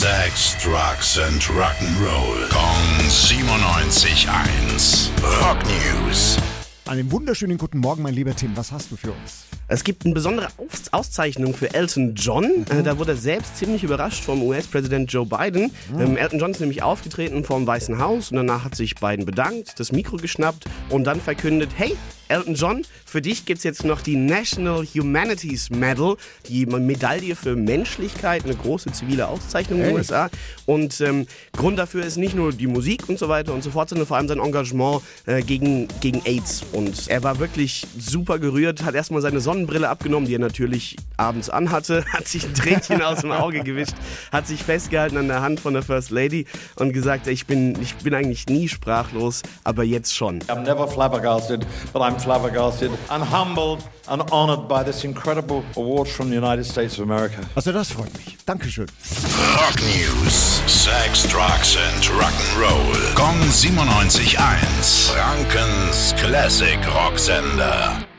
Sex, Drugs and Rock'n'Roll. Kong 97.1. Rock News. Einen wunderschönen guten Morgen, mein lieber Tim. Was hast du für uns? Es gibt eine besondere Aus Auszeichnung für Elton John. Äh, da wurde er selbst ziemlich überrascht vom US-Präsident Joe Biden. Ähm, Elton John ist nämlich aufgetreten vom Weißen Haus und danach hat sich Biden bedankt, das Mikro geschnappt und dann verkündet, hey, Elton John, für dich gibt es jetzt noch die National Humanities Medal, die Medaille für Menschlichkeit, eine große zivile Auszeichnung in den USA. Und ähm, Grund dafür ist nicht nur die Musik und so weiter und so fort, sondern vor allem sein Engagement äh, gegen, gegen AIDS. Und er war wirklich super gerührt, hat erstmal seine Sonnenbrille abgenommen, die er natürlich abends anhatte, hat sich ein Tränchen aus dem Auge gewischt, hat sich festgehalten an der Hand von der First Lady und gesagt, ich bin, ich bin eigentlich nie sprachlos, aber jetzt schon. I'm never flabbergasted, but I'm flabbergasted and humbled and honored by this incredible award from the United States of America. Also das freut mich. Dankeschön. Rock News. Sex, Drugs and Rock'n'Roll. Kong 97.1. Frankens Classic Rocksender.